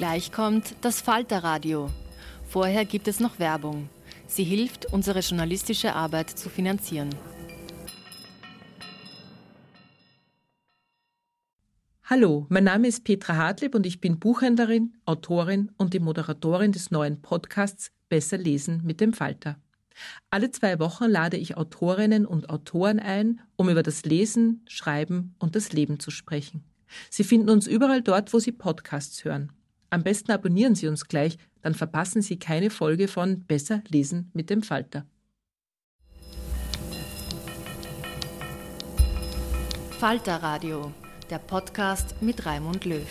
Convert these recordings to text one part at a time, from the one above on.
Gleich kommt das Falterradio. Vorher gibt es noch Werbung. Sie hilft, unsere journalistische Arbeit zu finanzieren. Hallo, mein Name ist Petra Hartlieb und ich bin Buchhändlerin, Autorin und die Moderatorin des neuen Podcasts Besser lesen mit dem Falter. Alle zwei Wochen lade ich Autorinnen und Autoren ein, um über das Lesen, Schreiben und das Leben zu sprechen. Sie finden uns überall dort, wo Sie Podcasts hören. Am besten abonnieren Sie uns gleich, dann verpassen Sie keine Folge von Besser lesen mit dem Falter. Falter Radio, der Podcast mit Raimund Löw.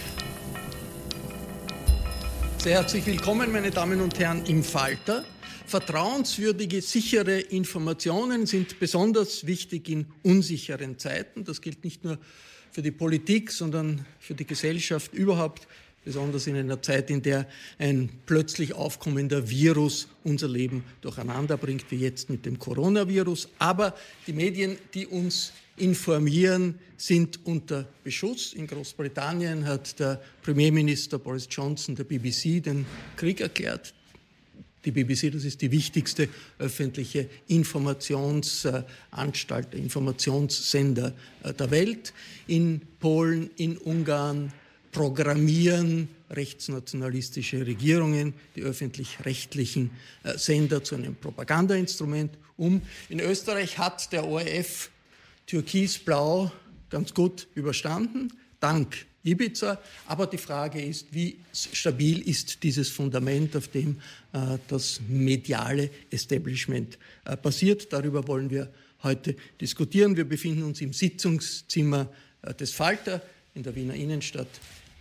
Sehr herzlich willkommen, meine Damen und Herren, im Falter. Vertrauenswürdige, sichere Informationen sind besonders wichtig in unsicheren Zeiten. Das gilt nicht nur für die Politik, sondern für die Gesellschaft überhaupt besonders in einer Zeit, in der ein plötzlich aufkommender Virus unser Leben durcheinander bringt, wie jetzt mit dem Coronavirus. Aber die Medien, die uns informieren, sind unter Beschuss. In Großbritannien hat der Premierminister Boris Johnson der BBC den Krieg erklärt. Die BBC, das ist die wichtigste öffentliche Informationsanstalt, Informationssender der Welt. In Polen, in Ungarn, programmieren rechtsnationalistische Regierungen die öffentlich-rechtlichen äh, Sender zu einem Propagandainstrument um. In Österreich hat der ORF Türkisblau ganz gut überstanden, dank Ibiza. Aber die Frage ist, wie stabil ist dieses Fundament, auf dem äh, das mediale Establishment äh, basiert. Darüber wollen wir heute diskutieren. Wir befinden uns im Sitzungszimmer äh, des Falter in der Wiener Innenstadt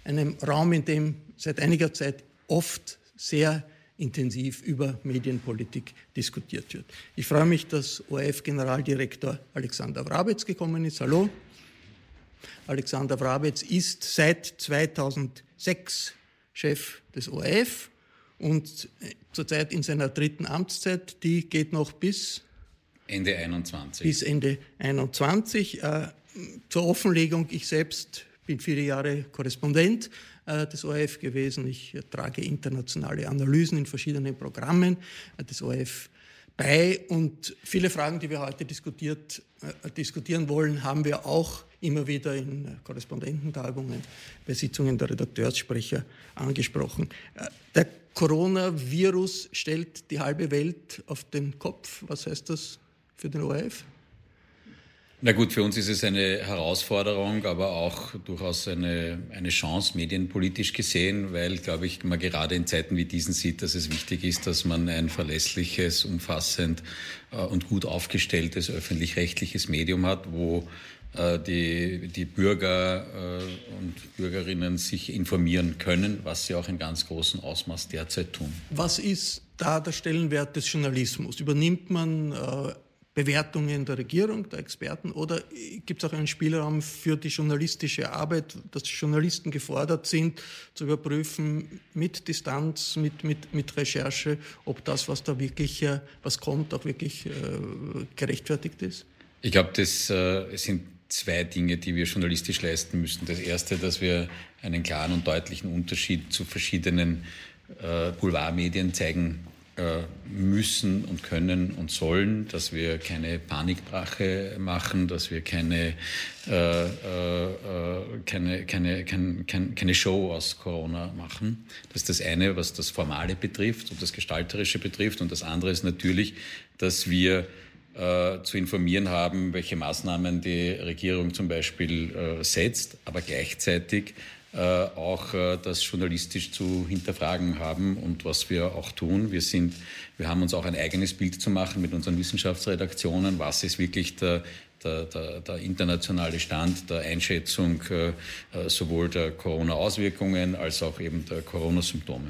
einem Raum, in dem seit einiger Zeit oft sehr intensiv über Medienpolitik diskutiert wird. Ich freue mich, dass ORF-Generaldirektor Alexander Wrabetz gekommen ist. Hallo. Alexander Wrabetz ist seit 2006 Chef des ORF und zurzeit in seiner dritten Amtszeit. Die geht noch bis Ende 21. Bis Ende 21. Äh, zur Offenlegung, ich selbst bin viele Jahre Korrespondent äh, des ORF gewesen. Ich trage internationale Analysen in verschiedenen Programmen äh, des ORF bei. Und viele Fragen, die wir heute diskutiert, äh, diskutieren wollen, haben wir auch immer wieder in Korrespondententagungen, bei Sitzungen der Redakteurssprecher angesprochen. Der Coronavirus stellt die halbe Welt auf den Kopf. Was heißt das für den ORF? Na gut, für uns ist es eine Herausforderung, aber auch durchaus eine, eine Chance, medienpolitisch gesehen, weil, glaube ich, man gerade in Zeiten wie diesen sieht, dass es wichtig ist, dass man ein verlässliches, umfassend äh, und gut aufgestelltes öffentlich-rechtliches Medium hat, wo äh, die, die Bürger äh, und Bürgerinnen sich informieren können, was sie auch in ganz großem Ausmaß derzeit tun. Was ist da der Stellenwert des Journalismus? Übernimmt man Bewertungen der Regierung, der Experten oder gibt es auch einen Spielraum für die journalistische Arbeit, dass Journalisten gefordert sind, zu überprüfen mit Distanz, mit, mit, mit Recherche, ob das, was da wirklich, äh, was kommt, auch wirklich äh, gerechtfertigt ist? Ich glaube, das äh, sind zwei Dinge, die wir journalistisch leisten müssen. Das erste, dass wir einen klaren und deutlichen Unterschied zu verschiedenen äh, Boulevardmedien zeigen müssen und können und sollen, dass wir keine Panikbrache machen, dass wir keine, äh, äh, keine, keine, keine, keine Show aus Corona machen. Das ist das eine, was das Formale betrifft und das Gestalterische betrifft. Und das andere ist natürlich, dass wir äh, zu informieren haben, welche Maßnahmen die Regierung zum Beispiel äh, setzt, aber gleichzeitig äh, auch äh, das journalistisch zu hinterfragen haben und was wir auch tun. Wir, sind, wir haben uns auch ein eigenes Bild zu machen mit unseren Wissenschaftsredaktionen, was ist wirklich der, der, der, der, internationale Stand der Einschätzung äh, sowohl der Corona-Auswirkungen als auch eben der Corona-Symptome.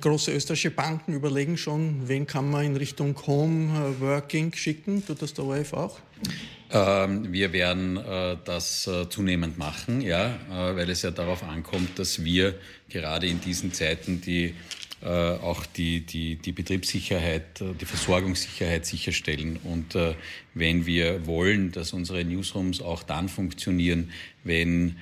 Große österreichische Banken überlegen schon, wen kann man in Richtung Home Working schicken. Tut das der ORF auch? Ähm, wir werden äh, das äh, zunehmend machen, ja, äh, weil es ja darauf ankommt, dass wir gerade in diesen Zeiten die auch die, die, die Betriebssicherheit, die Versorgungssicherheit sicherstellen. Und wenn wir wollen, dass unsere Newsrooms auch dann funktionieren, wenn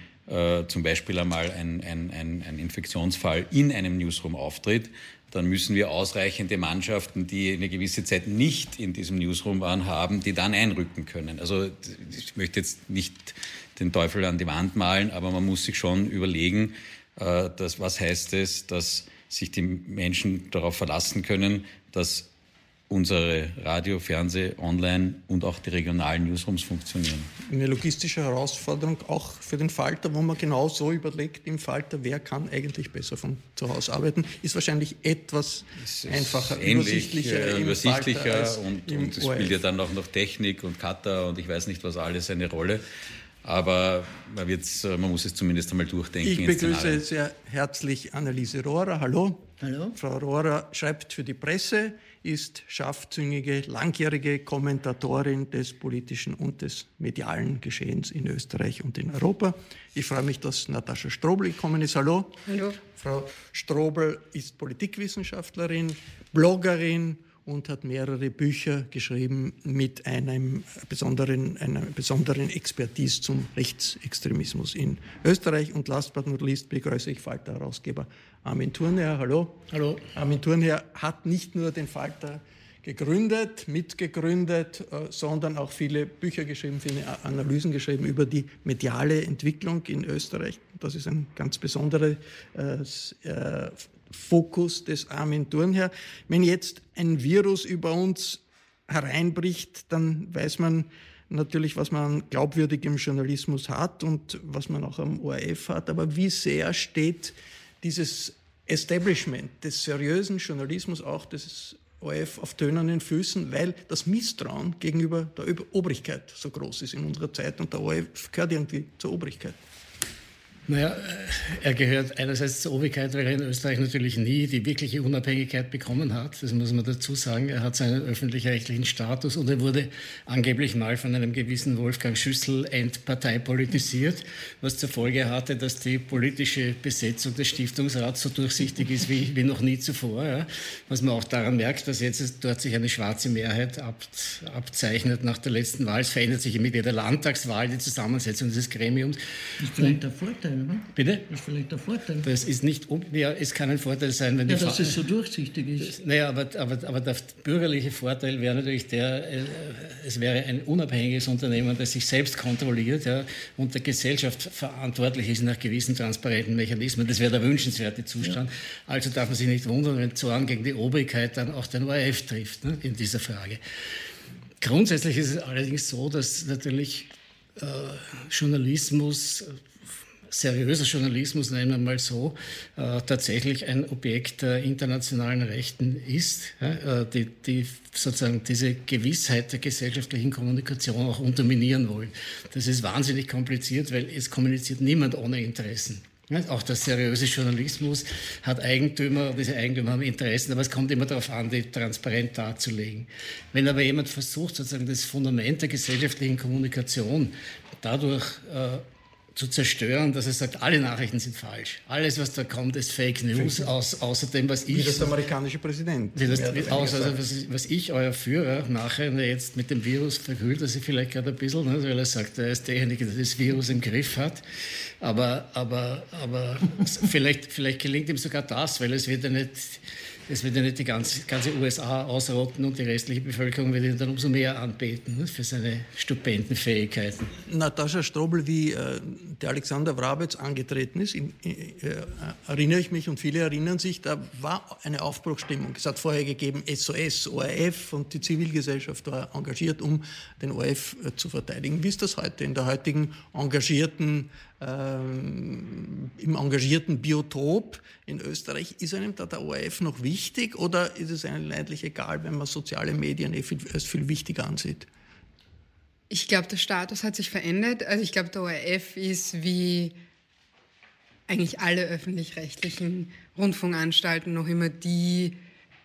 zum Beispiel einmal ein, ein, ein, ein Infektionsfall in einem Newsroom auftritt, dann müssen wir ausreichende Mannschaften, die eine gewisse Zeit nicht in diesem Newsroom waren, haben, die dann einrücken können. Also ich möchte jetzt nicht den Teufel an die Wand malen, aber man muss sich schon überlegen, äh, dass, was heißt es, dass sich die Menschen darauf verlassen können, dass unsere Radio, Fernseh, Online und auch die regionalen Newsrooms funktionieren. Eine logistische Herausforderung auch für den Falter, wo man genau so überlegt im Falter, wer kann eigentlich besser von zu Hause arbeiten, ist wahrscheinlich etwas einfacher, ähnlich, übersichtlicher, äh, übersichtlicher und, und es spielt ja dann auch noch Technik und Cutter und ich weiß nicht was alles eine Rolle. Aber man, man muss es zumindest einmal durchdenken. Ich begrüße sehr herzlich Anneliese Rohrer. Hallo. Hallo. Frau Rohrer schreibt für die Presse, ist scharfzüngige, langjährige Kommentatorin des politischen und des medialen Geschehens in Österreich und in Europa. Ich freue mich, dass Natascha Strobel gekommen ist. Hallo. Hallo. Frau Strobel ist Politikwissenschaftlerin, Bloggerin und hat mehrere Bücher geschrieben mit einem besonderen, einer besonderen Expertise zum Rechtsextremismus in Österreich. Und last but not least begrüße ich Falter-Herausgeber Armin Thurnherr. Hallo. Hallo. Armin Thurnherr hat nicht nur den Falter gegründet, mitgegründet, äh, sondern auch viele Bücher geschrieben, viele Analysen geschrieben über die mediale Entwicklung in Österreich. Das ist ein ganz besonderer äh, äh Fokus des armen Turnherr. Wenn jetzt ein Virus über uns hereinbricht, dann weiß man natürlich, was man an glaubwürdigem Journalismus hat und was man auch am ORF hat. Aber wie sehr steht dieses Establishment des seriösen Journalismus, auch des ORF, auf tönernen Füßen, weil das Misstrauen gegenüber der Obrigkeit so groß ist in unserer Zeit und der ORF gehört irgendwie zur Obrigkeit. Naja, er gehört einerseits zur Obrigkeit, weil er in Österreich natürlich nie die wirkliche Unabhängigkeit bekommen hat. Das muss man dazu sagen. Er hat seinen öffentlich-rechtlichen Status und er wurde angeblich mal von einem gewissen Wolfgang Schüssel entparteipolitisiert, was zur Folge hatte, dass die politische Besetzung des Stiftungsrats so durchsichtig ist wie, wie noch nie zuvor. Ja. Was man auch daran merkt, dass jetzt dort sich eine schwarze Mehrheit ab, abzeichnet nach der letzten Wahl. Es verändert sich mit jeder Landtagswahl die Zusammensetzung dieses Gremiums. Das ist vielleicht der Vorteil oder? Bitte? Das ist vielleicht der Vorteil. Das ist nicht, ja, es kann ein Vorteil sein, wenn ja, die dass es so durchsichtig ist. Naja, aber, aber, aber der bürgerliche Vorteil wäre natürlich der, äh, es wäre ein unabhängiges Unternehmen, das sich selbst kontrolliert ja, und der Gesellschaft verantwortlich ist nach gewissen transparenten Mechanismen. Das wäre der wünschenswerte Zustand. Ja. Also darf man sich nicht wundern, wenn Zorn gegen die Obrigkeit dann auch den ORF trifft ne, in dieser Frage. Grundsätzlich ist es allerdings so, dass natürlich äh, Journalismus seriöser Journalismus, nennen wir mal so, äh, tatsächlich ein Objekt der internationalen Rechten ist, äh, die, die, sozusagen diese Gewissheit der gesellschaftlichen Kommunikation auch unterminieren wollen. Das ist wahnsinnig kompliziert, weil es kommuniziert niemand ohne Interessen. Auch der seriöse Journalismus hat Eigentümer, diese Eigentümer haben Interessen, aber es kommt immer darauf an, die transparent darzulegen. Wenn aber jemand versucht, sozusagen das Fundament der gesellschaftlichen Kommunikation dadurch äh, zu zerstören, dass er sagt, alle Nachrichten sind falsch. Alles, was da kommt, ist Fake News, aus, außer dem, was ich... Wie das amerikanische Präsident. Wie das, wie, aus, also was, was, ich, euer Führer, mache, und jetzt mit dem Virus verhüllt er sich vielleicht gerade ein bisschen, ne, weil er sagt, er ist derjenige, der das Virus im Griff hat. Aber, aber, aber vielleicht, vielleicht gelingt ihm sogar das, weil es wird ja nicht es wird ja nicht die ganze, ganze USA ausrotten und die restliche Bevölkerung wird ihn dann umso mehr anbeten ne, für seine stupenden Fähigkeiten. Natascha Strobel, wie äh, der Alexander Wrabetz angetreten ist, in, äh, erinnere ich mich und viele erinnern sich, da war eine Aufbruchstimmung. Es hat vorher gegeben SOS, ORF und die Zivilgesellschaft war engagiert, um den ORF äh, zu verteidigen. Wie ist das heute in der heutigen engagierten ähm, im engagierten Biotop in Österreich. Ist einem da der ORF noch wichtig oder ist es einem leidlich egal, wenn man soziale Medien eh viel, als viel wichtiger ansieht? Ich glaube, der Status hat sich verändert. Also ich glaube, der ORF ist wie eigentlich alle öffentlich-rechtlichen Rundfunkanstalten noch immer die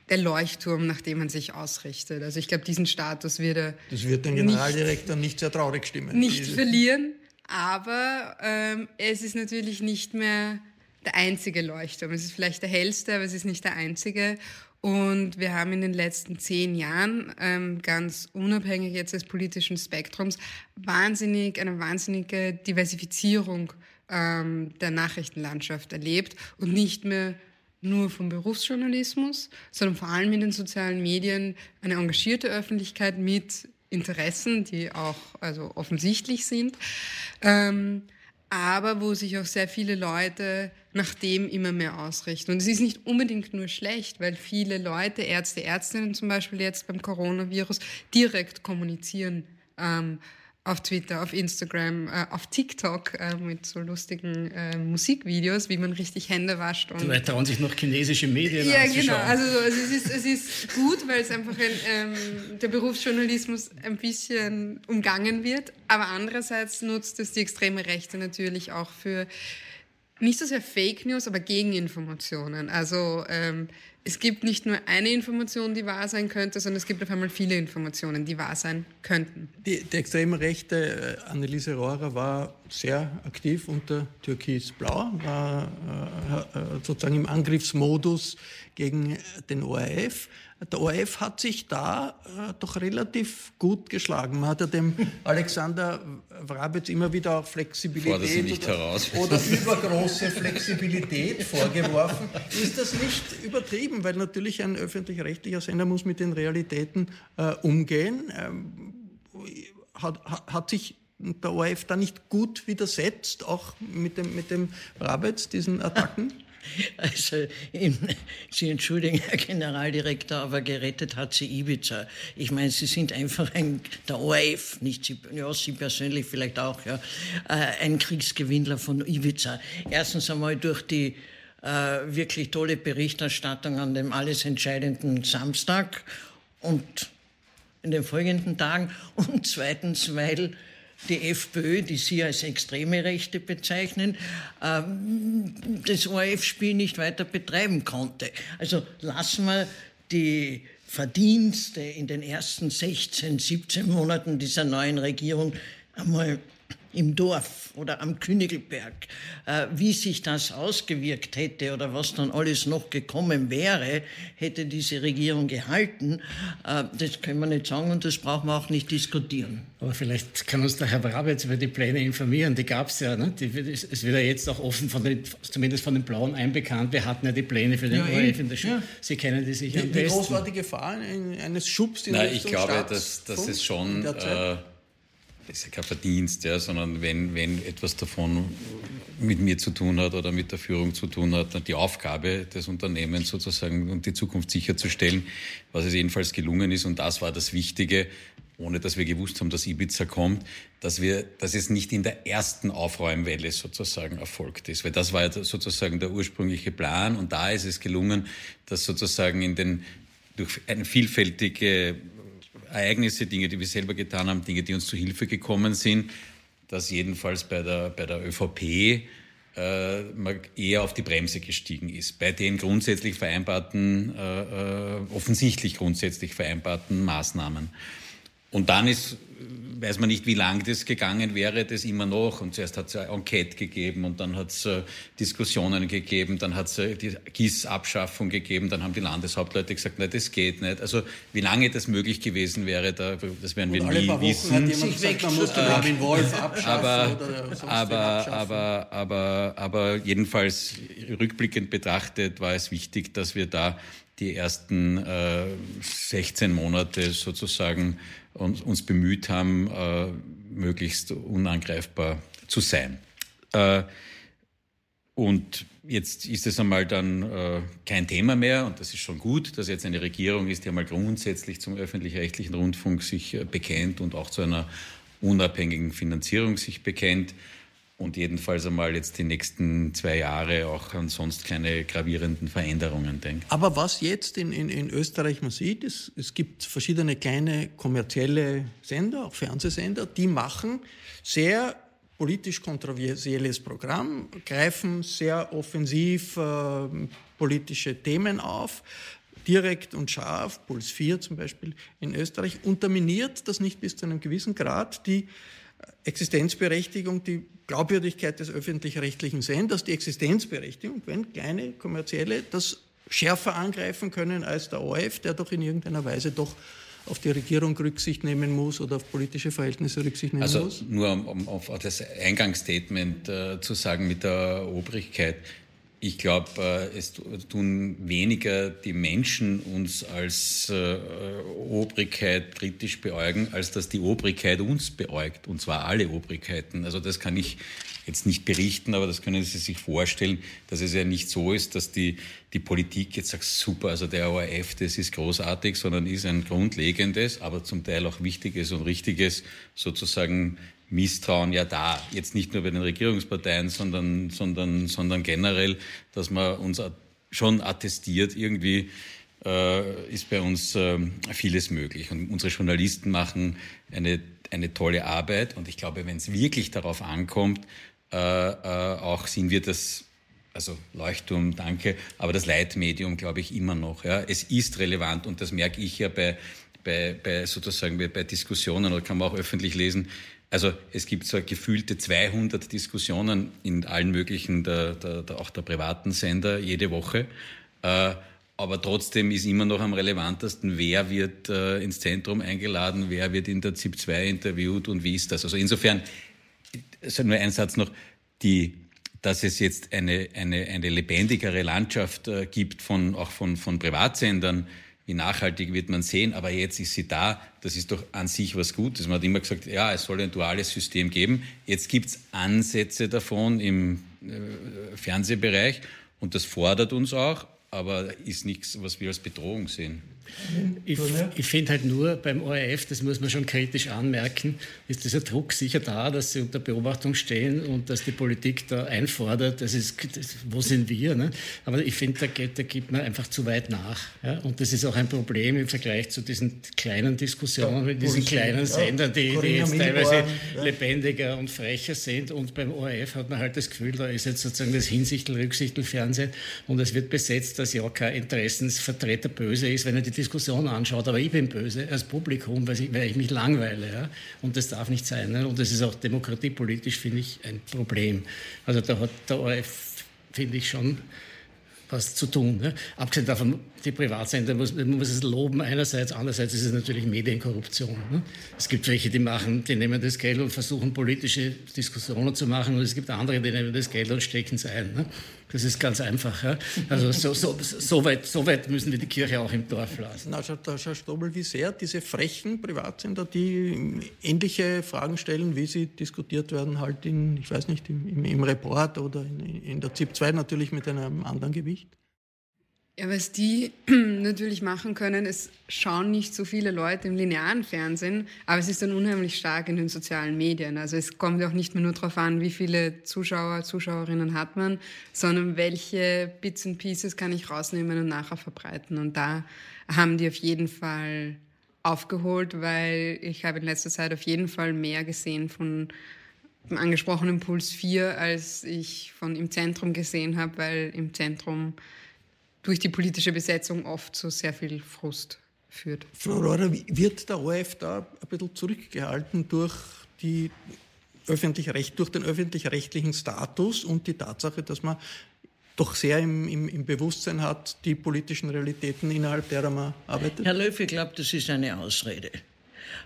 der Leuchtturm, nach dem man sich ausrichtet. Also ich glaube, diesen Status wird er. Das wird den Generaldirektor nicht, nicht sehr traurig stimmen. Nicht verlieren. Aber ähm, es ist natürlich nicht mehr der einzige Leuchtturm. Es ist vielleicht der hellste, aber es ist nicht der einzige. Und wir haben in den letzten zehn Jahren, ähm, ganz unabhängig jetzt des politischen Spektrums, wahnsinnig, eine wahnsinnige Diversifizierung ähm, der Nachrichtenlandschaft erlebt und nicht mehr nur vom Berufsjournalismus, sondern vor allem in den sozialen Medien eine engagierte Öffentlichkeit mit Interessen, die auch also offensichtlich sind, ähm, aber wo sich auch sehr viele Leute nach dem immer mehr ausrichten. Und es ist nicht unbedingt nur schlecht, weil viele Leute, Ärzte, Ärztinnen zum Beispiel jetzt beim Coronavirus, direkt kommunizieren. Ähm, auf Twitter, auf Instagram, äh, auf TikTok äh, mit so lustigen äh, Musikvideos, wie man richtig Hände wascht. Und Leute trauen sich noch chinesische Medien Ja, genau. Also, also es, ist, es ist gut, weil es einfach ein, ähm, der Berufsjournalismus ein bisschen umgangen wird. Aber andererseits nutzt es die extreme Rechte natürlich auch für nicht so sehr Fake News, aber Gegeninformationen. Also ähm, es gibt nicht nur eine Information, die wahr sein könnte, sondern es gibt auf einmal viele Informationen, die wahr sein könnten. Die, die extreme Rechte, äh, Anneliese Rohrer war sehr aktiv unter Türkis-Blau, war äh, äh, sozusagen im Angriffsmodus gegen den ORF. Der ORF hat sich da äh, doch relativ gut geschlagen. Man hat ja dem Alexander Wrabetz immer wieder auch Flexibilität oder, oder, übergroße Flexibilität vorgeworfen. Ist das nicht übertrieben? Weil natürlich ein öffentlich-rechtlicher Sender muss mit den Realitäten äh, umgehen. Ähm, hat, hat sich der ORF da nicht gut widersetzt, auch mit dem, mit dem Rabetz, diesen Attacken? Also, im, Sie entschuldigen, Herr Generaldirektor, aber gerettet hat Sie Ibiza. Ich meine, Sie sind einfach ein, der ORF, nicht Sie, ja, Sie persönlich vielleicht auch, ja, äh, ein Kriegsgewinnler von Ibiza. Erstens einmal durch die äh, wirklich tolle Berichterstattung an dem alles entscheidenden Samstag und in den folgenden Tagen und zweitens, weil die FPÖ, die Sie als extreme Rechte bezeichnen, ähm, das ORF-Spiel nicht weiter betreiben konnte. Also lassen wir die Verdienste in den ersten 16, 17 Monaten dieser neuen Regierung einmal im Dorf oder am Königelberg, äh, wie sich das ausgewirkt hätte oder was dann alles noch gekommen wäre, hätte diese Regierung gehalten, äh, das können wir nicht sagen und das brauchen wir auch nicht diskutieren. Aber vielleicht kann uns der Herr Brabetz über die Pläne informieren. Die gab es ja. Ne? Die, es wird ja jetzt auch offen, von den, zumindest von den Blauen einbekannt. Wir hatten ja die Pläne für den ja, ORF in der Schule. Ja. Sie kennen die sicher wie, am besten. Wie groß war die Gefahr eines Schubs in Nein, ich glaube, dass, dass es schon das ist ja kein Verdienst, ja, sondern wenn, wenn etwas davon mit mir zu tun hat oder mit der Führung zu tun hat, dann die Aufgabe des Unternehmens sozusagen und die Zukunft sicherzustellen, was es jedenfalls gelungen ist. Und das war das Wichtige, ohne dass wir gewusst haben, dass Ibiza kommt, dass, wir, dass es nicht in der ersten Aufräumwelle sozusagen erfolgt ist. Weil das war ja sozusagen der ursprüngliche Plan und da ist es gelungen, dass sozusagen in den, durch eine vielfältige Ereignisse, Dinge, die wir selber getan haben, Dinge, die uns zu Hilfe gekommen sind, dass jedenfalls bei der, bei der ÖVP äh, man eher auf die Bremse gestiegen ist. Bei den grundsätzlich vereinbarten, äh, äh offensichtlich grundsätzlich vereinbarten Maßnahmen. Und dann ist weiß man nicht, wie lang das gegangen wäre, das immer noch. Und zuerst hat es eine Enquete gegeben und dann hat es äh, Diskussionen gegeben, dann hat es äh, die GIS-Abschaffung gegeben, dann haben die Landeshauptleute gesagt, nein, das geht nicht. Also wie lange das möglich gewesen wäre, da, das werden wir nie wissen. Hat jemand gesagt, man muss den Marvin Wolf abschaffen aber, oder aber, aber, aber, aber jedenfalls rückblickend betrachtet war es wichtig, dass wir da die ersten äh, 16 Monate sozusagen uns, uns bemüht haben, äh, möglichst unangreifbar zu sein. Äh, und jetzt ist es einmal dann äh, kein Thema mehr und das ist schon gut, dass jetzt eine Regierung ist, die einmal grundsätzlich zum öffentlich-rechtlichen Rundfunk sich äh, bekennt und auch zu einer unabhängigen Finanzierung sich bekennt und jedenfalls einmal jetzt die nächsten zwei Jahre auch an sonst keine gravierenden Veränderungen denkt. Aber was jetzt in, in, in Österreich man sieht, ist, es gibt verschiedene kleine kommerzielle Sender, auch Fernsehsender, die machen sehr politisch kontroversielles Programm, greifen sehr offensiv äh, politische Themen auf, direkt und scharf, Puls 4 zum Beispiel in Österreich, unterminiert das nicht bis zu einem gewissen Grad die Existenzberechtigung, die Glaubwürdigkeit des öffentlich-rechtlichen Senders, die Existenzberechtigung, wenn kleine kommerzielle das schärfer angreifen können als der ORF, der doch in irgendeiner Weise doch auf die Regierung Rücksicht nehmen muss oder auf politische Verhältnisse Rücksicht nehmen also muss? Also nur um, um auf das Eingangsstatement äh, zu sagen mit der Obrigkeit. Ich glaube, äh, es tun weniger die Menschen uns als äh, Obrigkeit kritisch beäugen, als dass die Obrigkeit uns beäugt, und zwar alle Obrigkeiten. Also das kann ich jetzt nicht berichten, aber das können Sie sich vorstellen, dass es ja nicht so ist, dass die, die Politik jetzt sagt, super, also der ORF, das ist großartig, sondern ist ein grundlegendes, aber zum Teil auch wichtiges und richtiges sozusagen Misstrauen ja da. Jetzt nicht nur bei den Regierungsparteien, sondern, sondern, sondern generell, dass man uns schon attestiert, irgendwie äh, ist bei uns äh, vieles möglich. Und unsere Journalisten machen eine, eine tolle Arbeit. Und ich glaube, wenn es wirklich darauf ankommt, äh, äh, auch sind wir das also Leuchtturm, danke, aber das Leitmedium glaube ich immer noch. Ja. Es ist relevant und das merke ich ja bei, bei, bei sozusagen bei, bei Diskussionen oder kann man auch öffentlich lesen, also es gibt so gefühlte 200 Diskussionen in allen möglichen, der, der, der, auch der privaten Sender jede Woche. Äh, aber trotzdem ist immer noch am relevantesten, wer wird äh, ins Zentrum eingeladen, wer wird in der ZIP 2 interviewt und wie ist das. Also insofern, nur ein Satz noch, die, dass es jetzt eine, eine, eine lebendigere Landschaft äh, gibt, von, auch von, von Privatsendern, wie nachhaltig wird man sehen, aber jetzt ist sie da, das ist doch an sich was Gutes. Man hat immer gesagt, ja, es soll ein duales System geben. Jetzt gibt es Ansätze davon im äh, Fernsehbereich und das fordert uns auch, aber ist nichts, was wir als Bedrohung sehen. Ich, ich finde halt nur beim ORF, das muss man schon kritisch anmerken, ist dieser Druck sicher da, dass sie unter Beobachtung stehen und dass die Politik da einfordert, das ist, das, wo sind wir? Ne? Aber ich finde, da, geht, da gibt man einfach zu weit nach. Ja? Und das ist auch ein Problem im Vergleich zu diesen kleinen Diskussionen ja, mit diesen kleinen Sendern, die, die jetzt teilweise ja. lebendiger und frecher sind. Und beim ORF hat man halt das Gefühl, da ist jetzt sozusagen das Hinsichtel, Rücksichtel Fernsehen und es wird besetzt, dass ja kein Interessensvertreter böse ist, wenn er die Diskussion anschaut, aber ich bin böse als Publikum, weil ich, weil ich mich langweile. Ja? Und das darf nicht sein. Ne? Und das ist auch demokratiepolitisch, finde ich, ein Problem. Also da hat der ORF, finde ich, schon was zu tun. Ne? Abgesehen davon, die Privatsender muss, man muss es loben einerseits, andererseits ist es natürlich Medienkorruption. Ne? Es gibt welche, die machen, die nehmen das Geld und versuchen politische Diskussionen zu machen und es gibt andere, die nehmen das Geld und stecken es ein. Ne? Das ist ganz einfach. Ja? Also so, so, so, weit, so weit müssen wir die Kirche auch im Dorf lassen. Na, Herr Strobel, wie sehr diese frechen Privatsender, die ähnliche Fragen stellen, wie sie diskutiert werden, halt in, ich weiß nicht, im, im Report oder in, in der ZIP 2 natürlich mit einem anderen Gewicht? Ja, was die natürlich machen können, es schauen nicht so viele Leute im linearen Fernsehen, aber es ist dann unheimlich stark in den sozialen Medien. Also es kommt auch nicht mehr nur darauf an, wie viele Zuschauer, Zuschauerinnen hat man, sondern welche Bits and Pieces kann ich rausnehmen und nachher verbreiten. Und da haben die auf jeden Fall aufgeholt, weil ich habe in letzter Zeit auf jeden Fall mehr gesehen von dem angesprochenen Puls 4, als ich von im Zentrum gesehen habe, weil im Zentrum durch die politische Besetzung oft zu sehr viel Frust führt. Frau Rohrer, wird der ORF da ein bisschen zurückgehalten durch, die öffentlich durch den öffentlich-rechtlichen Status und die Tatsache, dass man doch sehr im, im, im, Bewusstsein hat, die politischen Realitäten, innerhalb derer man arbeitet? Herr Löw, ich glaube, das ist eine Ausrede.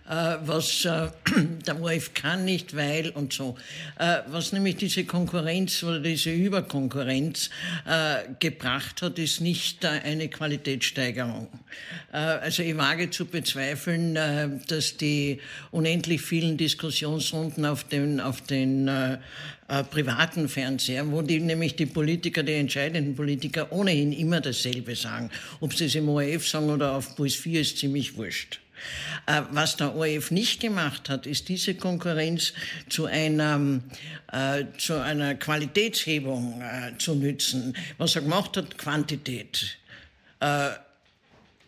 Äh, was äh, der ORF kann nicht, weil und so. Äh, was nämlich diese Konkurrenz oder diese Überkonkurrenz gebracht hat, ist nicht eine Qualitätssteigerung. Also ich wage zu bezweifeln, dass die unendlich vielen Diskussionsrunden auf den, auf den äh, privaten Fernseher, wo die, nämlich die Politiker, die entscheidenden Politiker ohnehin immer dasselbe sagen. Ob sie es im ORF sagen oder auf Puls 4 ist ziemlich wurscht. Äh, was der ORF nicht gemacht hat, ist diese Konkurrenz zu einer, äh, zu einer Qualitätshebung äh, zu nützen. Was er gemacht hat, Quantität. Äh,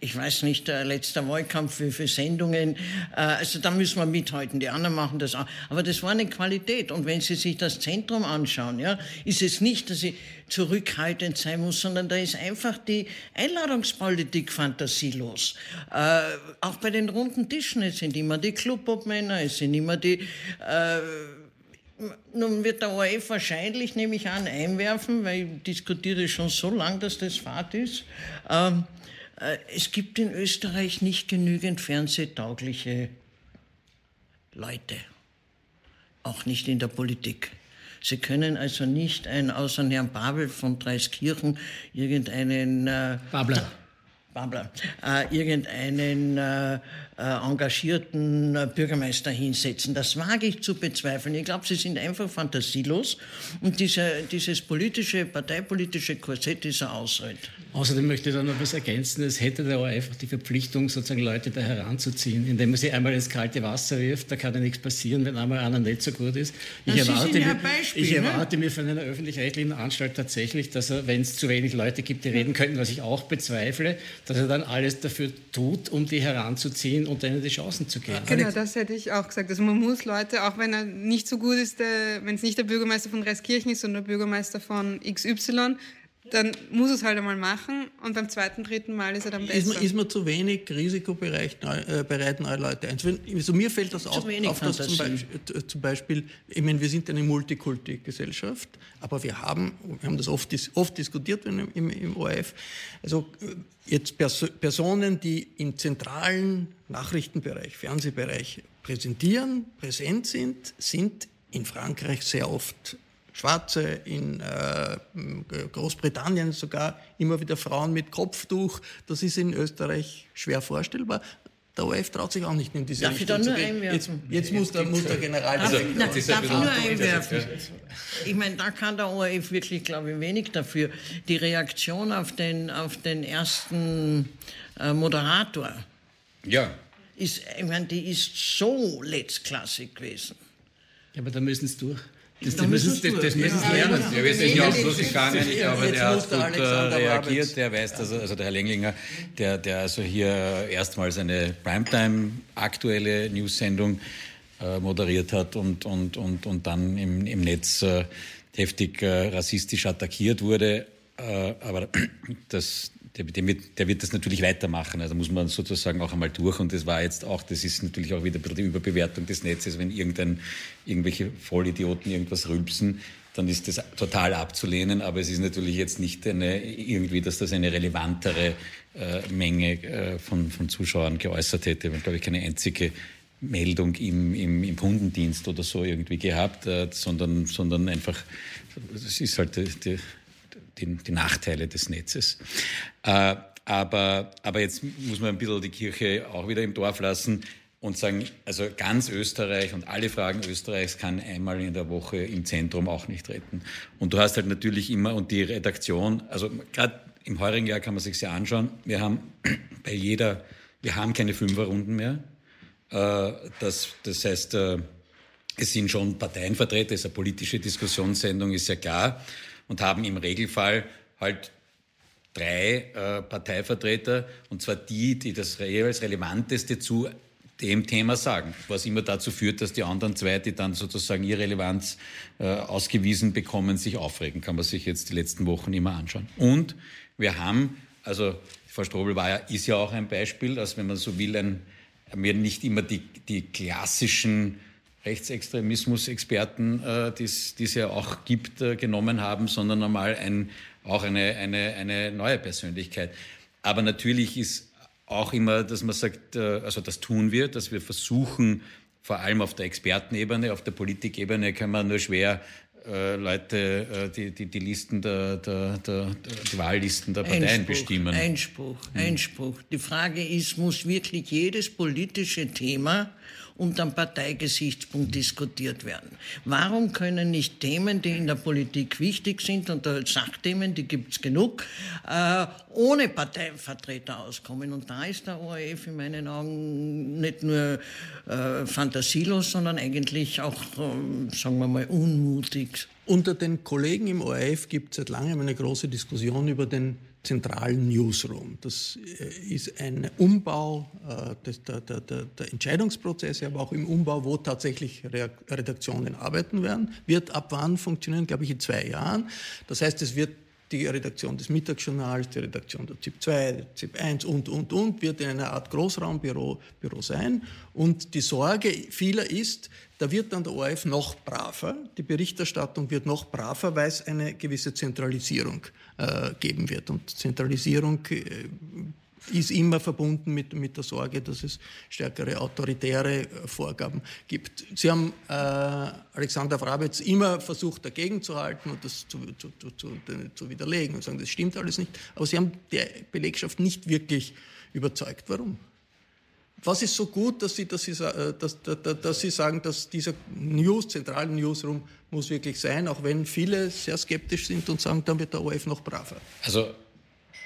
ich weiß nicht, der letzte Wahlkampf für, für Sendungen, äh, also da müssen wir mithalten, die anderen machen das auch. Aber das war eine Qualität. Und wenn Sie sich das Zentrum anschauen, ja, ist es nicht, dass ich zurückhaltend sein muss, sondern da ist einfach die Einladungspolitik fantasielos. Äh, auch bei den runden Tischen, es sind immer die Clubobmänner, es sind immer die... Äh, nun wird der ORF wahrscheinlich, nehme ich an, einwerfen, weil ich diskutiere schon so lange, dass das Fahrt ist. Ähm, äh, es gibt in Österreich nicht genügend fernsehtaugliche Leute, auch nicht in der Politik. Sie können also nicht ein, außer Herrn Babel von Dreiskirchen irgendeinen äh, Babler. Babler, äh, irgendeinen äh, äh, engagierten äh, Bürgermeister hinsetzen. Das wage ich zu bezweifeln. Ich glaube, sie sind einfach fantasielos und diese, dieses politische, parteipolitische Korsett ist ein Ausritt. Außerdem möchte ich da noch etwas ergänzen. Es hätte da auch einfach die Verpflichtung, sozusagen Leute da heranzuziehen, indem man sie einmal ins kalte Wasser wirft. Da kann ja nichts passieren, wenn einmal einer nicht so gut ist. Ich das erwarte, mir, Beispiel, ich ne? erwarte mir von einer öffentlich-rechtlichen Anstalt tatsächlich, dass er, wenn es zu wenig Leute gibt, die reden könnten, was ich auch bezweifle, dass er dann alles dafür tut, um die heranzuziehen und denen die Chancen zu geben. Genau, das hätte ich auch gesagt. Also man muss Leute, auch wenn er nicht so gut ist, wenn es nicht der Bürgermeister von Reiskirchen ist, sondern der Bürgermeister von XY, dann muss es halt einmal machen und beim zweiten, dritten Mal ist er dann besser. Ist man, ist man zu wenig risikobereit, äh, neue Leute einzuführen? Also mir fällt das auch auf, dass zum Beispiel, zum Beispiel, ich meine, wir sind eine Multikulti-Gesellschaft, aber wir haben, wir haben das oft, oft diskutiert im, im, im ORF, also äh, jetzt Pers Personen, die im zentralen Nachrichtenbereich, Fernsehbereich präsentieren, präsent sind, sind in Frankreich sehr oft Schwarze, in äh, Großbritannien sogar immer wieder Frauen mit Kopftuch. Das ist in Österreich schwer vorstellbar. Der ORF traut sich auch nicht in diese darf Richtung ich da nur einwerfen? Jetzt, jetzt muss, der, muss der General... Darf, also, na, darf ich nur einwerfen? Ich meine, da kann der ORF wirklich, glaube ich, wenig dafür. Die Reaktion auf den, auf den ersten äh, Moderator... Ja. Ist, ich meine, die ist so letztklassig gewesen. Ja, aber da müssen sie durch. Das, das müssen Sie das, das müssen ja, lernen. Ja, wir sind ja auch losgegangen. Ich glaube, der hat gut äh, reagiert. Der weiß, dass er, also der Herr Lenglinger, der, der also hier erstmals eine Primetime aktuelle News-Sendung äh, moderiert hat und, und, und, und dann im, im Netz äh, heftig äh, rassistisch attackiert wurde. Äh, aber das, der, der, wird, der wird das natürlich weitermachen. Also muss man sozusagen auch einmal durch. Und das war jetzt auch, das ist natürlich auch wieder ein bisschen die Überbewertung des Netzes, wenn irgendein, irgendwelche Vollidioten irgendwas rülpsen, dann ist das total abzulehnen. Aber es ist natürlich jetzt nicht eine, irgendwie, dass das eine relevantere äh, Menge äh, von, von Zuschauern geäußert hätte. Wir haben, glaube ich, keine einzige Meldung im, im, im Kundendienst oder so irgendwie gehabt, äh, sondern, sondern einfach, es ist halt die, die, die, die Nachteile des Netzes. Äh, aber, aber jetzt muss man ein bisschen die Kirche auch wieder im Dorf lassen und sagen, also ganz Österreich und alle Fragen Österreichs kann einmal in der Woche im Zentrum auch nicht retten. Und du hast halt natürlich immer, und die Redaktion, also gerade im heurigen Jahr kann man sich ja anschauen. Wir haben bei jeder, wir haben keine Fünferrunden mehr. Äh, das, das heißt, äh, es sind schon Parteien vertreten, es ist eine politische Diskussionssendung, ist ja klar, und haben im Regelfall halt drei äh, Parteivertreter, und zwar die, die das jeweils Relevanteste zu dem Thema sagen, was immer dazu führt, dass die anderen zwei, die dann sozusagen Irrelevanz äh, ausgewiesen bekommen, sich aufregen. Kann man sich jetzt die letzten Wochen immer anschauen. Und wir haben, also Frau Strobel war ja, ist ja auch ein Beispiel, dass wenn man so will, ein, wir nicht immer die, die klassischen Rechtsextremismus-Experten, äh, die es ja auch gibt, äh, genommen haben, sondern einmal ein, auch eine, eine, eine neue Persönlichkeit. Aber natürlich ist auch immer, dass man sagt, äh, also das tun wir, dass wir versuchen, vor allem auf der Expertenebene, auf der Politikebene kann man nur schwer äh, Leute äh, die, die, die Listen der, der, der, die Wahllisten der Parteien Einspruch, bestimmen. Einspruch, hm. Einspruch. Die Frage ist, muss wirklich jedes politische Thema unter dem Parteigesichtspunkt diskutiert werden. Warum können nicht Themen, die in der Politik wichtig sind, und Sachthemen, die gibt es genug, äh, ohne Parteivertreter auskommen? Und da ist der ORF in meinen Augen nicht nur äh, fantasielos, sondern eigentlich auch, äh, sagen wir mal, unmutig. Unter den Kollegen im ORF gibt es seit langem eine große Diskussion über den zentralen Newsroom. Das äh, ist ein Umbau äh, des, der, der, der, Entscheidungsprozesse, aber auch im Umbau, wo tatsächlich Redaktionen arbeiten werden. Wird ab wann funktionieren, glaube ich, in zwei Jahren. Das heißt, es wird die Redaktion des Mittagsjournals, die Redaktion der ZIP 2, der ZIP 1 und, und, und, wird in einer Art Großraumbüro Büro sein. Und die Sorge vieler ist, da wird dann der ORF noch braver, die Berichterstattung wird noch braver, weil es eine gewisse Zentralisierung äh, geben wird. Und Zentralisierung äh, ist immer verbunden mit, mit der Sorge, dass es stärkere autoritäre äh, Vorgaben gibt. Sie haben äh, Alexander Frabetz immer versucht, dagegen zu halten und das zu, zu, zu, zu, widerlegen und sagen, das stimmt alles nicht. Aber Sie haben die Belegschaft nicht wirklich überzeugt. Warum? Was ist so gut, dass Sie, dass Sie, äh, dass, dass, dass Sie sagen, dass dieser News, zentralen Newsroom muss wirklich sein, auch wenn viele sehr skeptisch sind und sagen, dann wird der ORF noch braver? Also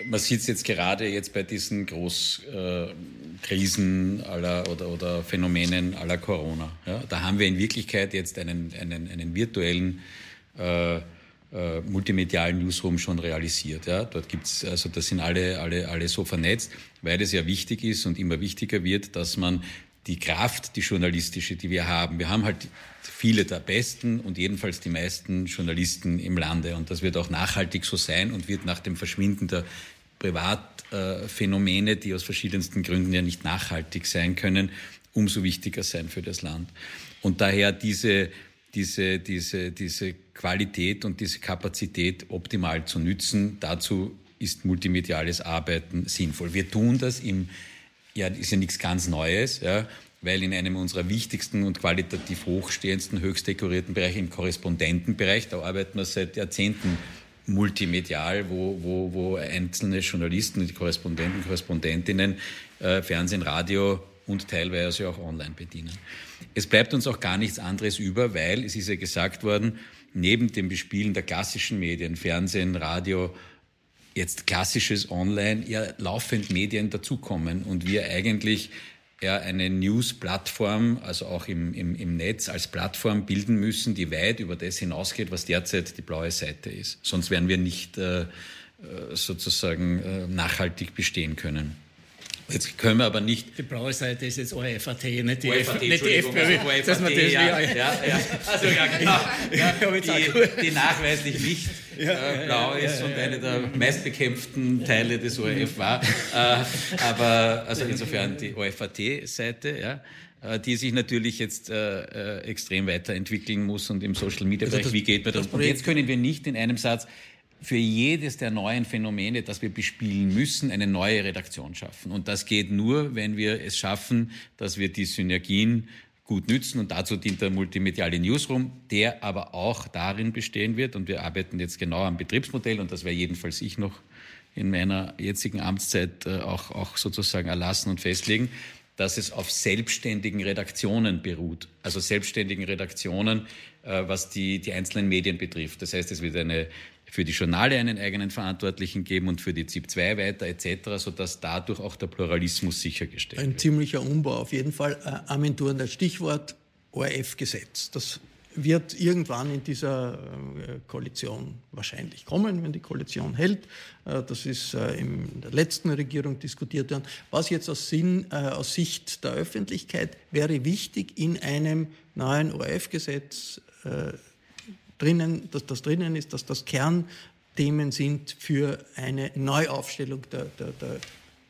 man sieht es jetzt gerade jetzt bei diesen Großkrisen aller oder, oder Phänomenen aller Corona. Ja? Da haben wir in Wirklichkeit jetzt einen, einen, einen virtuellen äh, äh, multimedialen Newsroom schon realisiert. Ja? Dort gibt's, also das sind alle, alle, alle so vernetzt, weil es ja wichtig ist und immer wichtiger wird, dass man die Kraft, die journalistische, die wir haben. Wir haben halt viele der besten und jedenfalls die meisten Journalisten im Lande. Und das wird auch nachhaltig so sein und wird nach dem Verschwinden der Privatphänomene, die aus verschiedensten Gründen ja nicht nachhaltig sein können, umso wichtiger sein für das Land. Und daher diese, diese, diese, diese Qualität und diese Kapazität optimal zu nützen, dazu ist multimediales Arbeiten sinnvoll. Wir tun das im ja, ist ja nichts ganz Neues, ja, weil in einem unserer wichtigsten und qualitativ hochstehendsten, höchst dekorierten Bereiche, im Korrespondentenbereich, da arbeiten wir seit Jahrzehnten multimedial, wo, wo, wo einzelne Journalisten, Korrespondenten, Korrespondentinnen äh, Fernsehen, Radio und teilweise auch online bedienen. Es bleibt uns auch gar nichts anderes über, weil es ist ja gesagt worden, neben dem Bespielen der klassischen Medien, Fernsehen, Radio, jetzt klassisches Online ja laufend Medien dazukommen und wir eigentlich ja eine News-Plattform, also auch im, im, im Netz als Plattform bilden müssen, die weit über das hinausgeht, was derzeit die blaue Seite ist. Sonst werden wir nicht äh, äh sozusagen äh, nachhaltig bestehen können. Jetzt können wir aber nicht. Die blaue Seite ist jetzt ORFAT, nicht die, ORFAT, nicht die FPÖ. ORFAT, dass man das ja, ja, ja, Also ja, genau. Ja, die, die nachweislich nicht äh, blau ist und eine der meistbekämpften Teile des ORF war. Äh, aber also insofern die ORFAT-Seite, ja äh, die sich natürlich jetzt äh, äh, extrem weiterentwickeln muss und im Social Media Bereich, also wie geht man das? Und jetzt können wir nicht in einem Satz für jedes der neuen Phänomene, das wir bespielen müssen, eine neue Redaktion schaffen. Und das geht nur, wenn wir es schaffen, dass wir die Synergien gut nützen. Und dazu dient der multimediale Newsroom, der aber auch darin bestehen wird. Und wir arbeiten jetzt genau am Betriebsmodell. Und das wäre jedenfalls ich noch in meiner jetzigen Amtszeit äh, auch, auch sozusagen erlassen und festlegen, dass es auf selbstständigen Redaktionen beruht. Also selbstständigen Redaktionen, äh, was die, die einzelnen Medien betrifft. Das heißt, es wird eine für die Journale einen eigenen Verantwortlichen geben und für die ZIP 2 weiter etc., sodass dadurch auch der Pluralismus sichergestellt Ein wird. Ein ziemlicher Umbau auf jeden Fall. Äh, das Stichwort ORF-Gesetz. Das wird irgendwann in dieser äh, Koalition wahrscheinlich kommen, wenn die Koalition hält. Äh, das ist äh, in der letzten Regierung diskutiert worden. Was jetzt aus, Sinn, aus Sicht der Öffentlichkeit wäre wichtig in einem neuen ORF-Gesetz drinnen, dass das drinnen ist, dass das Kernthemen sind für eine Neuaufstellung der, der, der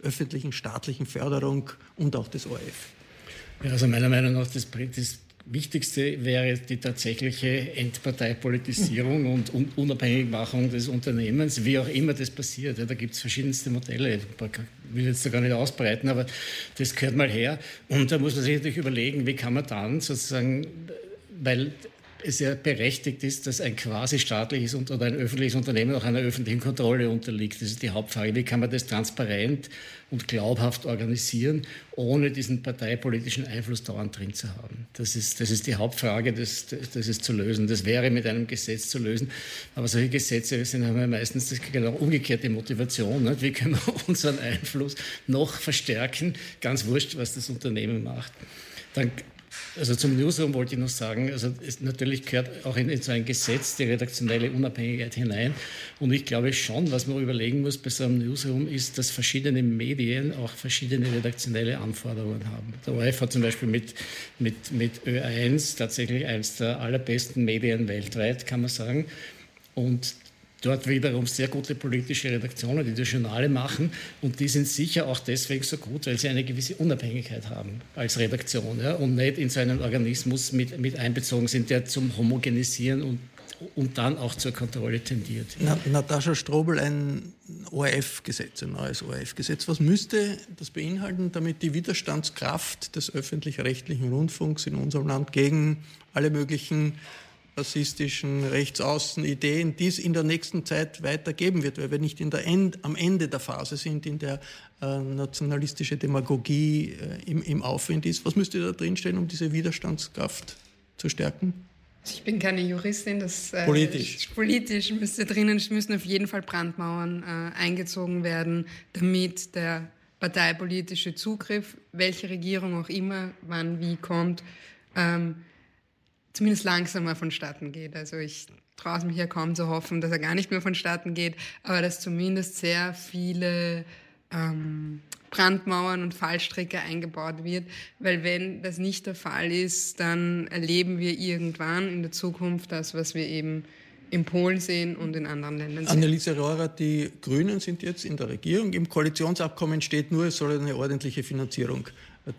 öffentlichen staatlichen Förderung und auch des ORF. Ja, also meiner Meinung nach das, das Wichtigste wäre die tatsächliche Endparteipolitisierung und Unabhängigmachung des Unternehmens, wie auch immer das passiert. Ja, da gibt es verschiedenste Modelle. Ich will jetzt da gar nicht ausbreiten, aber das gehört mal her. Und da muss man sich natürlich überlegen, wie kann man dann sozusagen, weil es ja berechtigt ist, dass ein quasi staatliches oder ein öffentliches Unternehmen auch einer öffentlichen Kontrolle unterliegt. Das ist die Hauptfrage. Wie kann man das transparent und glaubhaft organisieren, ohne diesen parteipolitischen Einfluss dauernd drin zu haben? Das ist, das ist die Hauptfrage, das, das ist zu lösen. Das wäre mit einem Gesetz zu lösen. Aber solche Gesetze sind, haben ja meistens das genau umgekehrte Motivation. Nicht? Wie können wir unseren Einfluss noch verstärken? Ganz wurscht, was das Unternehmen macht. Dann also zum Newsroom wollte ich noch sagen, also es natürlich gehört auch in, in, so ein Gesetz die redaktionelle Unabhängigkeit hinein. Und ich glaube schon, was man überlegen muss bei so einem Newsroom, ist, dass verschiedene Medien auch verschiedene redaktionelle Anforderungen haben. Der ORF hat zum Beispiel mit, mit, mit Ö1 tatsächlich eines der allerbesten Medien weltweit, kann man sagen. Und dort wiederum sehr gute politische Redaktionen, die die Journale machen. Und die sind sicher auch deswegen so gut, weil sie eine gewisse Unabhängigkeit haben als Redaktion ja, und nicht in so einen Organismus mit, mit einbezogen sind, der zum Homogenisieren und und dann auch zur Kontrolle tendiert. Na, Natascha Strobel, ein ORF-Gesetz, ein neues ORF-Gesetz. Was müsste das beinhalten, damit die Widerstandskraft des öffentlich-rechtlichen Rundfunks in unserem Land gegen alle möglichen rassistischen, rechtsaußen Ideen, die es in der nächsten Zeit weitergeben wird, weil wir nicht in der End, am Ende der Phase sind, in der äh, nationalistische Demagogie äh, im, im Aufwind ist. Was müsste da drinstehen, um diese Widerstandskraft zu stärken? Ich bin keine Juristin, das äh, politisch. politisch müsste drinnen, müssen auf jeden Fall Brandmauern äh, eingezogen werden, damit der parteipolitische Zugriff, welche Regierung auch immer, wann, wie kommt, ähm, zumindest langsamer vonstatten geht. Also ich traue es mich ja kaum zu hoffen, dass er gar nicht mehr vonstatten geht, aber dass zumindest sehr viele ähm, Brandmauern und Fallstricke eingebaut wird, weil wenn das nicht der Fall ist, dann erleben wir irgendwann in der Zukunft das, was wir eben in Polen sehen und in anderen Ländern sehen. Anneliese Rohrer, die Grünen sind jetzt in der Regierung. Im Koalitionsabkommen steht nur, es soll eine ordentliche Finanzierung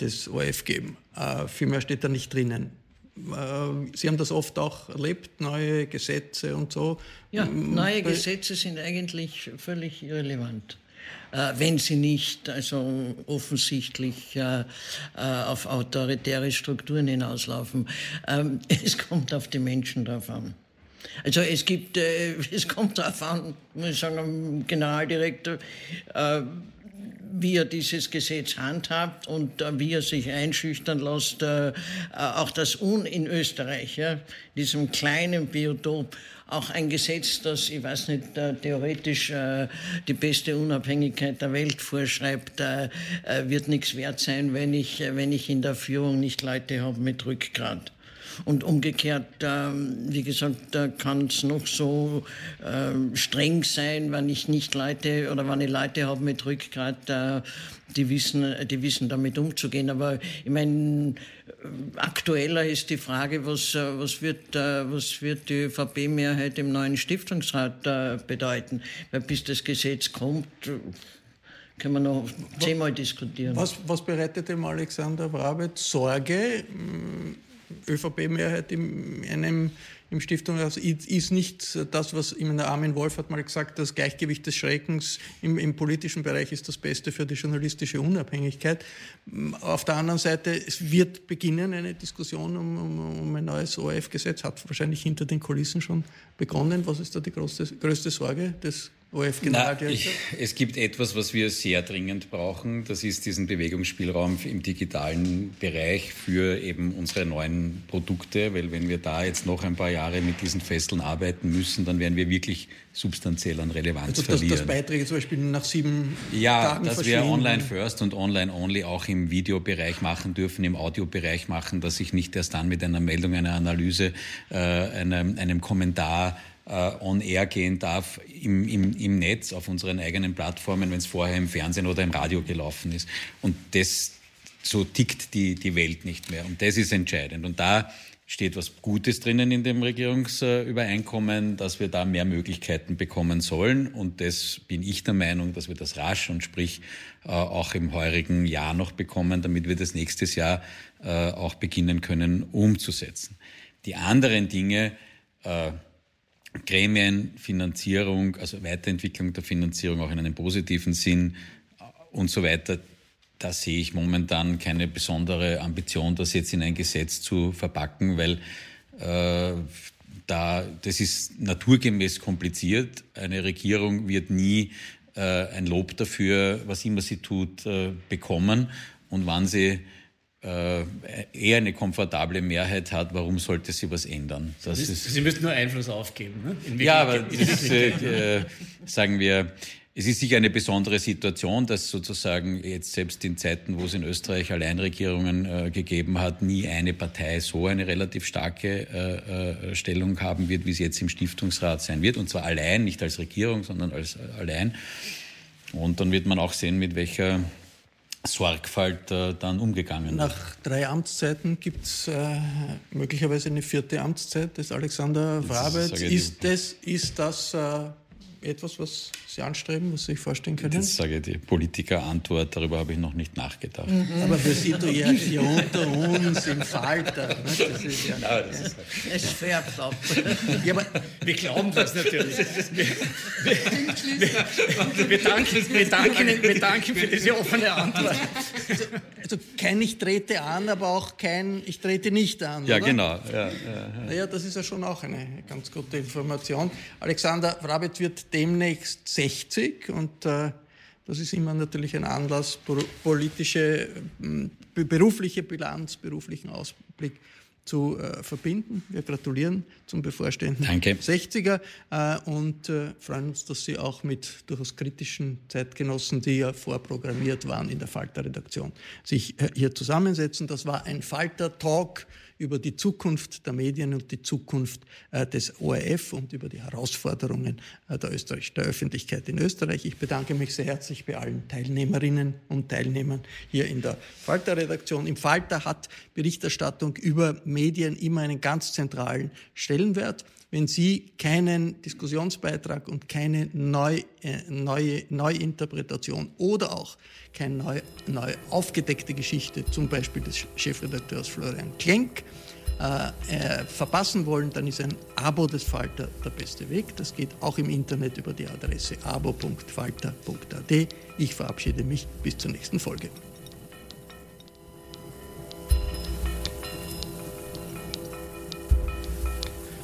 des ORF geben. Äh, viel steht da nicht drinnen. Äh, Sie haben das oft auch erlebt, neue Gesetze und so. Ja, neue Gesetze sind eigentlich völlig irrelevant äh, wenn sie nicht also offensichtlich äh, auf autoritäre Strukturen hinauslaufen. Ähm, es kommt auf die Menschen drauf an. Also es gibt, es kommt darauf an, muss ich sagen, Generaldirektor, wie er dieses Gesetz handhabt und äh, wie er sich einschüchtern lässt, äh, äh, auch das Un in Österreich, ja, diesem kleinen Biotop, auch ein Gesetz, das, ich weiß nicht, äh, theoretisch äh, die beste Unabhängigkeit der Welt vorschreibt, äh, wird nichts wert sein, wenn ich, wenn ich in der Führung nicht Leute habe mit Rückgrat. Und umgekehrt, ähm, wie gesagt, da kann es noch so ähm, streng sein, wenn ich nicht Leute oder wenn ich Leute habe mit Rückgrat, äh, die wissen, die wissen damit umzugehen. Aber ich meine, aktueller ist die Frage, was, äh, was, wird, äh, was wird die ÖVP-Mehrheit im neuen Stiftungsrat bedeuten? Weil bis das Gesetz kommt, können wir noch zehnmal diskutieren. Was, was bereitet dem Alexander Brabet Sorge? ÖVP-Mehrheit im, einem, im Stiftungshaus ist nicht das, was ich meine, Armin Wolf hat mal gesagt, das Gleichgewicht des Schreckens im, im, politischen Bereich ist das Beste für die journalistische Unabhängigkeit. Auf der anderen Seite, es wird beginnen eine Diskussion um, um, um ein neues ORF-Gesetz, hat wahrscheinlich hinter den Kulissen schon begonnen. Was ist da die größte, größte Sorge des ORF-Generaldirektor? Es gibt etwas, was wir sehr dringend brauchen. Das ist diesen Bewegungsspielraum im digitalen Bereich für eben unsere neuen Produkte. Weil wenn wir da jetzt noch ein paar Jahre mit diesen Fesseln arbeiten müssen, dann werden wir wirklich substanziell an Relevanz also, verlieren. Dass, dass Beiträge zum Beispiel nach sieben ja, Tagen dass wir online first und online only auch im Videobereich machen dürfen, im Audiobereich machen, dass ich nicht erst dann mit einer Meldung, einer Analyse, äh, einem, einem Kommentar äh, on air gehen darf im, im, im Netz auf unseren eigenen Plattformen, wenn es vorher im Fernsehen oder im Radio gelaufen ist. Und das so tickt die, die Welt nicht mehr. Und das ist entscheidend. Und da steht was Gutes drinnen in dem Regierungsübereinkommen, dass wir da mehr Möglichkeiten bekommen sollen. Und das bin ich der Meinung, dass wir das rasch und sprich äh, auch im heurigen Jahr noch bekommen, damit wir das nächstes Jahr äh, auch beginnen können umzusetzen. Die anderen Dinge, äh, Gremienfinanzierung, also Weiterentwicklung der Finanzierung auch in einem positiven Sinn und so weiter, da sehe ich momentan keine besondere Ambition, das jetzt in ein Gesetz zu verpacken, weil äh, da, das ist naturgemäß kompliziert. Eine Regierung wird nie äh, ein Lob dafür, was immer sie tut, äh, bekommen. Und wann sie äh, eher eine komfortable Mehrheit hat, warum sollte sie was ändern? Das sie, ist, sie müssen nur Einfluss aufgeben. Ne? ja, aber das, äh, sagen wir, es ist sicher eine besondere Situation, dass sozusagen jetzt selbst in Zeiten, wo es in Österreich Alleinregierungen äh, gegeben hat, nie eine Partei so eine relativ starke äh, äh, Stellung haben wird, wie sie jetzt im Stiftungsrat sein wird. Und zwar allein, nicht als Regierung, sondern als äh, allein. Und dann wird man auch sehen, mit welcher Sorgfalt äh, dann umgegangen Nach drei Amtszeiten gibt es äh, möglicherweise eine vierte Amtszeit des Alexander Wrabetz. Ist, das, ist das etwas, was Sie anstreben, was Sie sich vorstellen können? Das sage ich die Politikerantwort, darüber habe ich noch nicht nachgedacht. Mhm. Aber wir sind doch ja hier unter uns im Falter. Ne? Das ist ja, ja, das ist es färbt ab. Ja, aber wir glauben das natürlich. Wir, wir, wir, danken, wir, danken, wir danken für diese offene Antwort. Also, also, kein Ich trete an, aber auch kein Ich trete nicht an. Ja, oder? genau. Ja, ja, ja. Naja, das ist ja schon auch eine ganz gute Information. Alexander Wrabet wird demnächst 60 und äh, das ist immer natürlich ein Anlass, politische, berufliche Bilanz, beruflichen Ausblick zu äh, verbinden. Wir gratulieren zum bevorstehenden Danke. 60er äh, und äh, freuen uns, dass Sie auch mit durchaus kritischen Zeitgenossen, die ja vorprogrammiert waren in der Falter-Redaktion, sich äh, hier zusammensetzen. Das war ein Falter-Talk über die Zukunft der Medien und die Zukunft äh, des ORF und über die Herausforderungen äh, der, Österreich, der Öffentlichkeit in Österreich. Ich bedanke mich sehr herzlich bei allen Teilnehmerinnen und Teilnehmern hier in der Falter-Redaktion. Im Falter hat Berichterstattung über Medien immer einen ganz zentralen Stellenwert wenn Sie keinen Diskussionsbeitrag und keine neu, äh, neue Neuinterpretation oder auch keine neu, neu aufgedeckte Geschichte, zum Beispiel des Chefredakteurs Florian Klenk, äh, äh, verpassen wollen, dann ist ein Abo des Falter der beste Weg. Das geht auch im Internet über die Adresse abo.falter.at. Ich verabschiede mich bis zur nächsten Folge.